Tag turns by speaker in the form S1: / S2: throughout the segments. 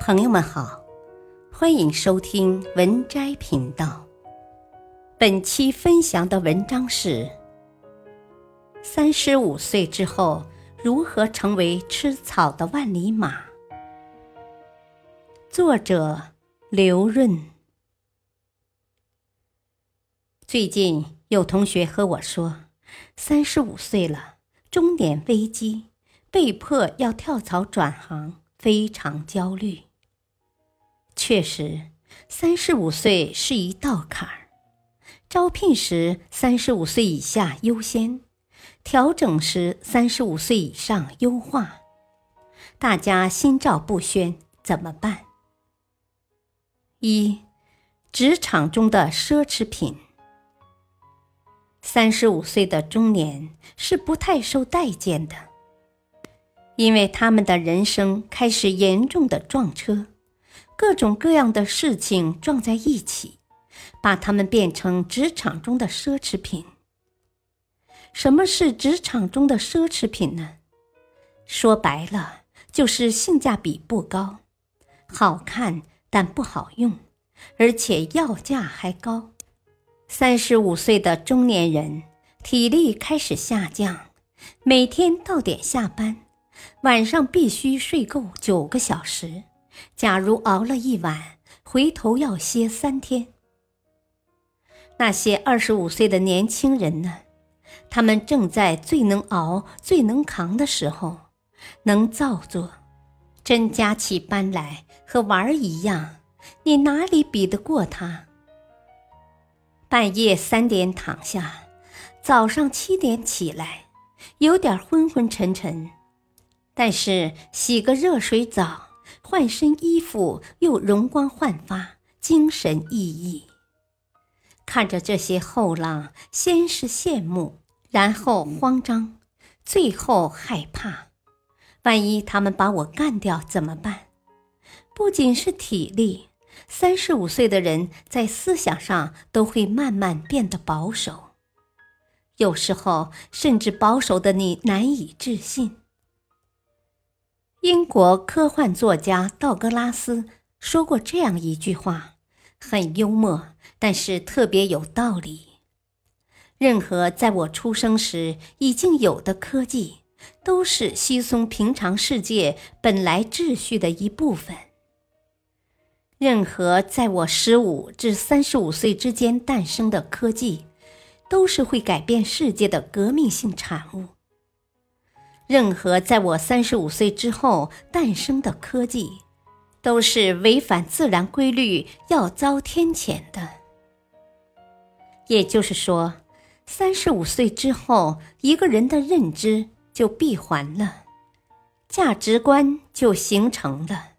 S1: 朋友们好，欢迎收听文摘频道。本期分享的文章是：三十五岁之后如何成为吃草的万里马？作者刘润。最近有同学和我说，三十五岁了，中年危机，被迫要跳槽转行，非常焦虑。确实，三十五岁是一道坎儿。招聘时，三十五岁以下优先；调整时，三十五岁以上优化。大家心照不宣，怎么办？一，职场中的奢侈品。三十五岁的中年是不太受待见的，因为他们的人生开始严重的撞车。各种各样的事情撞在一起，把他们变成职场中的奢侈品。什么是职场中的奢侈品呢？说白了，就是性价比不高，好看但不好用，而且要价还高。三十五岁的中年人，体力开始下降，每天到点下班，晚上必须睡够九个小时。假如熬了一晚，回头要歇三天。那些二十五岁的年轻人呢？他们正在最能熬、最能扛的时候，能造作，真加起班来和玩儿一样，你哪里比得过他？半夜三点躺下，早上七点起来，有点昏昏沉沉，但是洗个热水澡。换身衣服又容光焕发，精神奕奕。看着这些后浪，先是羡慕，然后慌张，最后害怕。万一他们把我干掉怎么办？不仅是体力，三十五岁的人在思想上都会慢慢变得保守，有时候甚至保守的你难以置信。英国科幻作家道格拉斯说过这样一句话，很幽默，但是特别有道理。任何在我出生时已经有的科技，都是稀松平常世界本来秩序的一部分。任何在我十五至三十五岁之间诞生的科技，都是会改变世界的革命性产物。任何在我三十五岁之后诞生的科技，都是违反自然规律，要遭天谴的。也就是说，三十五岁之后，一个人的认知就闭环了，价值观就形成了，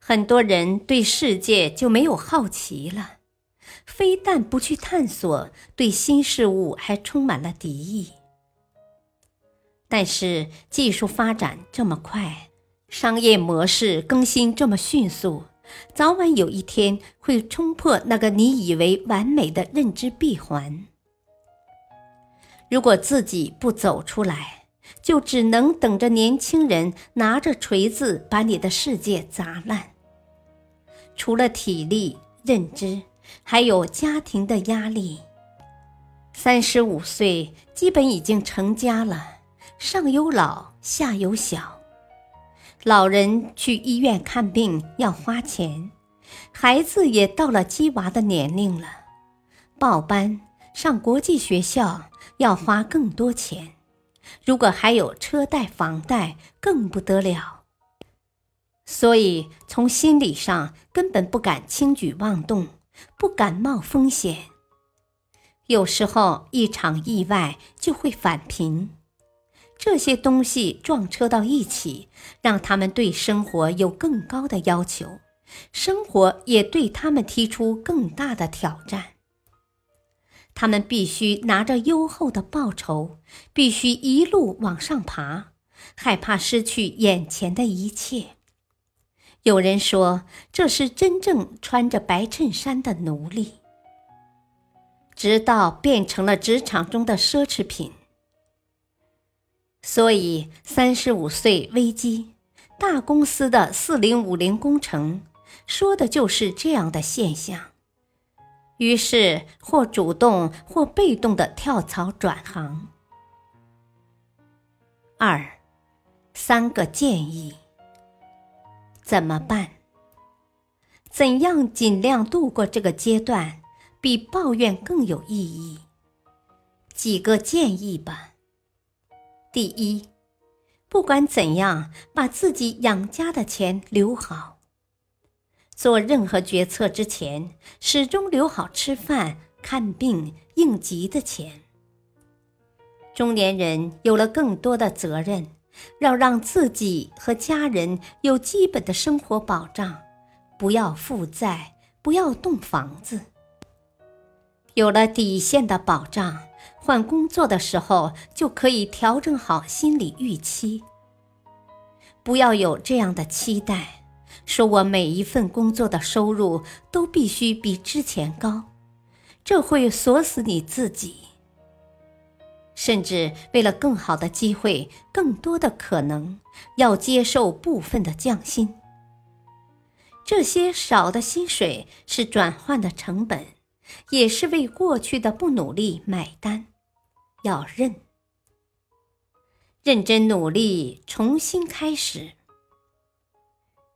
S1: 很多人对世界就没有好奇了，非但不去探索，对新事物还充满了敌意。但是技术发展这么快，商业模式更新这么迅速，早晚有一天会冲破那个你以为完美的认知闭环。如果自己不走出来，就只能等着年轻人拿着锤子把你的世界砸烂。除了体力、认知，还有家庭的压力。三十五岁，基本已经成家了。上有老，下有小，老人去医院看病要花钱，孩子也到了鸡娃的年龄了，报班上国际学校要花更多钱，如果还有车贷、房贷，更不得了。所以从心理上根本不敢轻举妄动，不敢冒风险。有时候一场意外就会返贫。这些东西撞车到一起，让他们对生活有更高的要求，生活也对他们提出更大的挑战。他们必须拿着优厚的报酬，必须一路往上爬，害怕失去眼前的一切。有人说，这是真正穿着白衬衫的奴隶，直到变成了职场中的奢侈品。所以，三十五岁危机，大公司的四零五零工程，说的就是这样的现象。于是，或主动或被动的跳槽转行。二，三个建议。怎么办？怎样尽量度过这个阶段，比抱怨更有意义？几个建议吧。第一，不管怎样，把自己养家的钱留好。做任何决策之前，始终留好吃饭、看病、应急的钱。中年人有了更多的责任，要让自己和家人有基本的生活保障，不要负债，不要动房子。有了底线的保障，换工作的时候就可以调整好心理预期。不要有这样的期待。说我每一份工作的收入都必须比之前高，这会锁死你自己。甚至为了更好的机会、更多的可能，要接受部分的降薪。这些少的薪水是转换的成本，也是为过去的不努力买单。要认，认真努力，重新开始。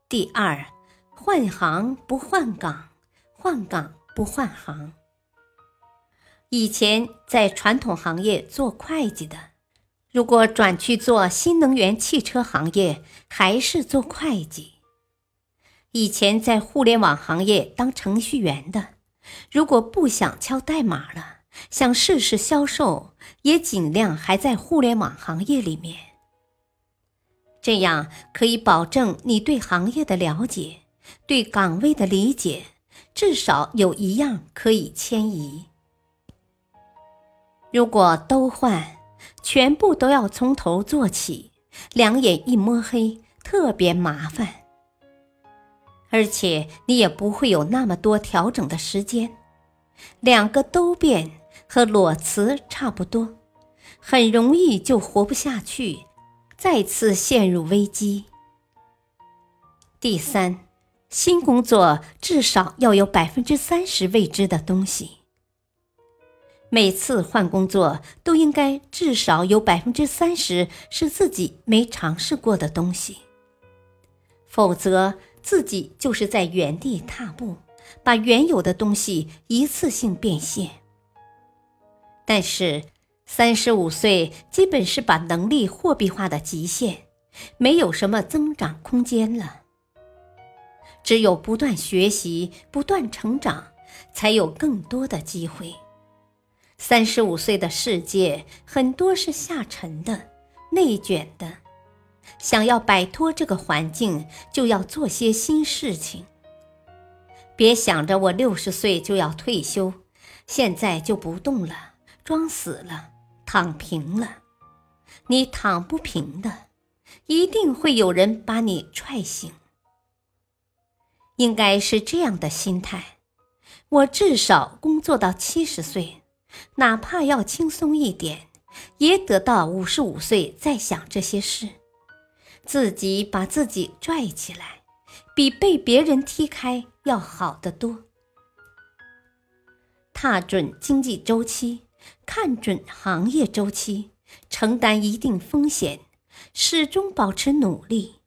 S1: 第二，换行不换岗，换岗不换行。以前在传统行业做会计的，如果转去做新能源汽车行业，还是做会计；以前在互联网行业当程序员的，如果不想敲代码了，想试试销售，也尽量还在互联网行业里面。这样可以保证你对行业的了解，对岗位的理解，至少有一样可以迁移。如果都换，全部都要从头做起，两眼一摸黑，特别麻烦。而且你也不会有那么多调整的时间。两个都变和裸辞差不多，很容易就活不下去。再次陷入危机。第三，新工作至少要有百分之三十未知的东西。每次换工作都应该至少有百分之三十是自己没尝试过的东西，否则自己就是在原地踏步，把原有的东西一次性变现。但是。三十五岁基本是把能力货币化的极限，没有什么增长空间了。只有不断学习、不断成长，才有更多的机会。三十五岁的世界很多是下沉的、内卷的，想要摆脱这个环境，就要做些新事情。别想着我六十岁就要退休，现在就不动了，装死了。躺平了，你躺不平的，一定会有人把你踹醒。应该是这样的心态：我至少工作到七十岁，哪怕要轻松一点，也得到五十五岁再想这些事。自己把自己拽起来，比被别人踢开要好得多。踏准经济周期。看准行业周期，承担一定风险，始终保持努力，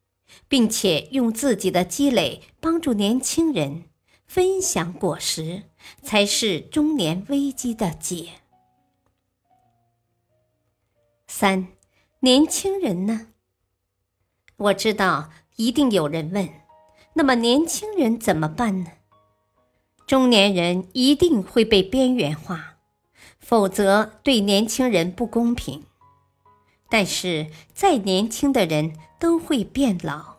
S1: 并且用自己的积累帮助年轻人分享果实，才是中年危机的解。三，年轻人呢？我知道一定有人问，那么年轻人怎么办呢？中年人一定会被边缘化。否则对年轻人不公平。但是再年轻的人都会变老，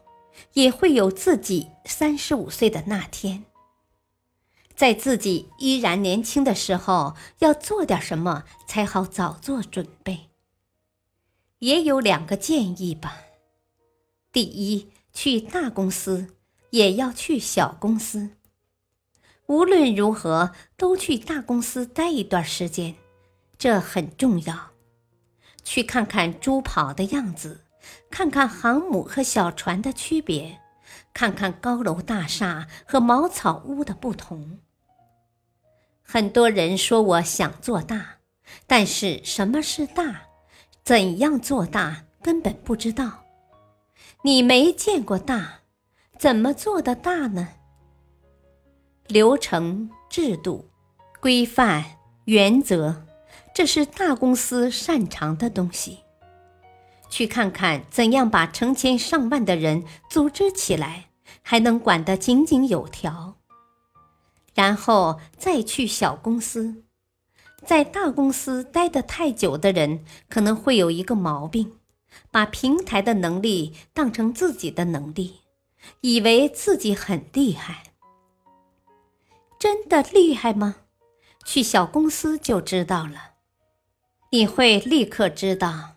S1: 也会有自己三十五岁的那天。在自己依然年轻的时候，要做点什么才好早做准备。也有两个建议吧：第一，去大公司，也要去小公司。无论如何，都去大公司待一段时间，这很重要。去看看猪跑的样子，看看航母和小船的区别，看看高楼大厦和茅草屋的不同。很多人说我想做大，但是什么是大，怎样做大根本不知道。你没见过大，怎么做的大呢？流程、制度、规范、原则，这是大公司擅长的东西。去看看怎样把成千上万的人组织起来，还能管得井井有条。然后再去小公司，在大公司待得太久的人可能会有一个毛病，把平台的能力当成自己的能力，以为自己很厉害。真的厉害吗？去小公司就知道了，你会立刻知道。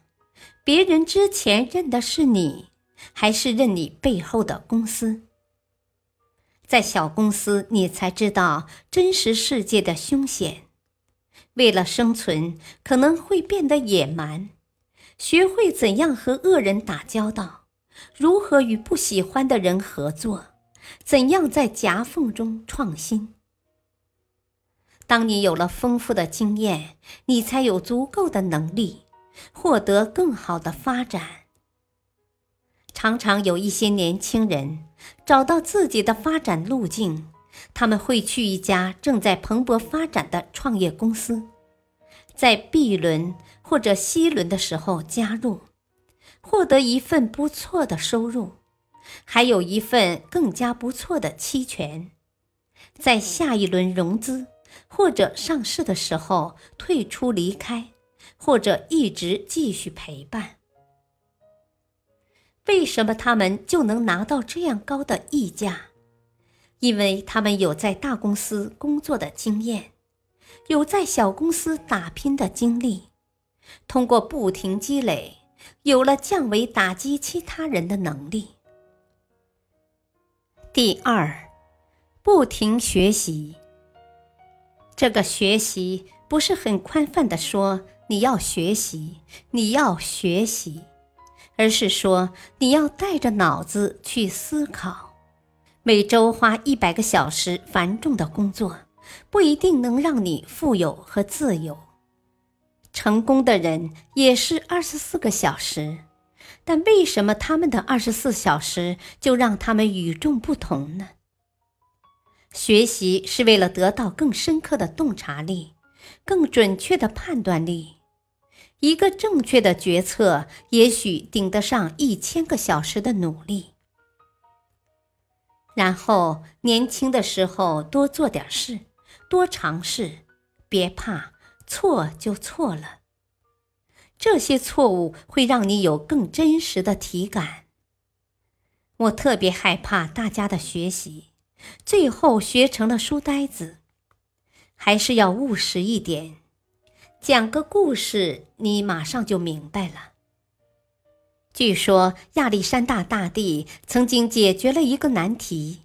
S1: 别人之前认的是你，还是认你背后的公司？在小公司，你才知道真实世界的凶险。为了生存，可能会变得野蛮，学会怎样和恶人打交道，如何与不喜欢的人合作，怎样在夹缝中创新。当你有了丰富的经验，你才有足够的能力。获得更好的发展。常常有一些年轻人找到自己的发展路径，他们会去一家正在蓬勃发展的创业公司，在 B 轮或者 C 轮的时候加入，获得一份不错的收入，还有一份更加不错的期权，在下一轮融资或者上市的时候退出离开。或者一直继续陪伴，为什么他们就能拿到这样高的溢价？因为他们有在大公司工作的经验，有在小公司打拼的经历，通过不停积累，有了降维打击其他人的能力。第二，不停学习。这个学习不是很宽泛的说。你要学习，你要学习，而是说你要带着脑子去思考。每周花一百个小时繁重的工作，不一定能让你富有和自由。成功的人也是二十四个小时，但为什么他们的二十四小时就让他们与众不同呢？学习是为了得到更深刻的洞察力，更准确的判断力。一个正确的决策，也许顶得上一千个小时的努力。然后，年轻的时候多做点事，多尝试，别怕，错就错了。这些错误会让你有更真实的体感。我特别害怕大家的学习，最后学成了书呆子，还是要务实一点。讲个故事，你马上就明白了。据说亚历山大大帝曾经解决了一个难题。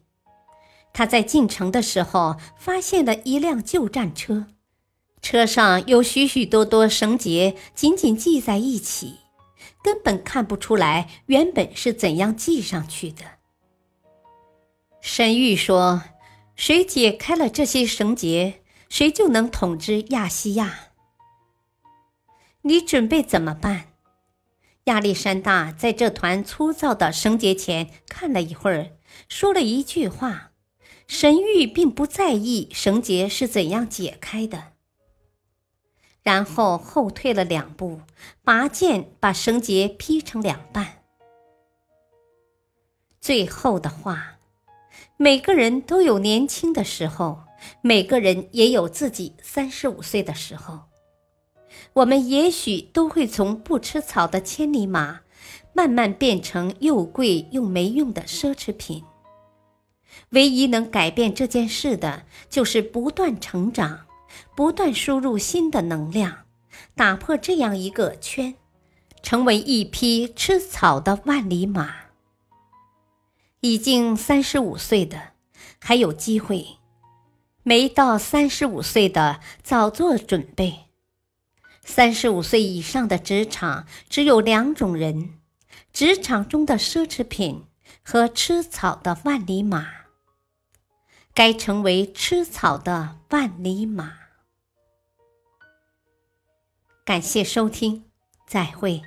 S1: 他在进城的时候，发现了一辆旧战车，车上有许许多多绳结紧紧系在一起，根本看不出来原本是怎样系上去的。神谕说：“谁解开了这些绳结，谁就能统治亚细亚。”你准备怎么办？亚历山大在这团粗糙的绳结前看了一会儿，说了一句话：“神谕并不在意绳结是怎样解开的。”然后后退了两步，拔剑把绳结劈成两半。最后的话：每个人都有年轻的时候，每个人也有自己三十五岁的时候。我们也许都会从不吃草的千里马，慢慢变成又贵又没用的奢侈品。唯一能改变这件事的，就是不断成长，不断输入新的能量，打破这样一个圈，成为一匹吃草的万里马。已经三十五岁的还有机会，没到三十五岁的早做准备。三十五岁以上的职场只有两种人：职场中的奢侈品和吃草的万里马，该成为吃草的万里马。感谢收听，再会。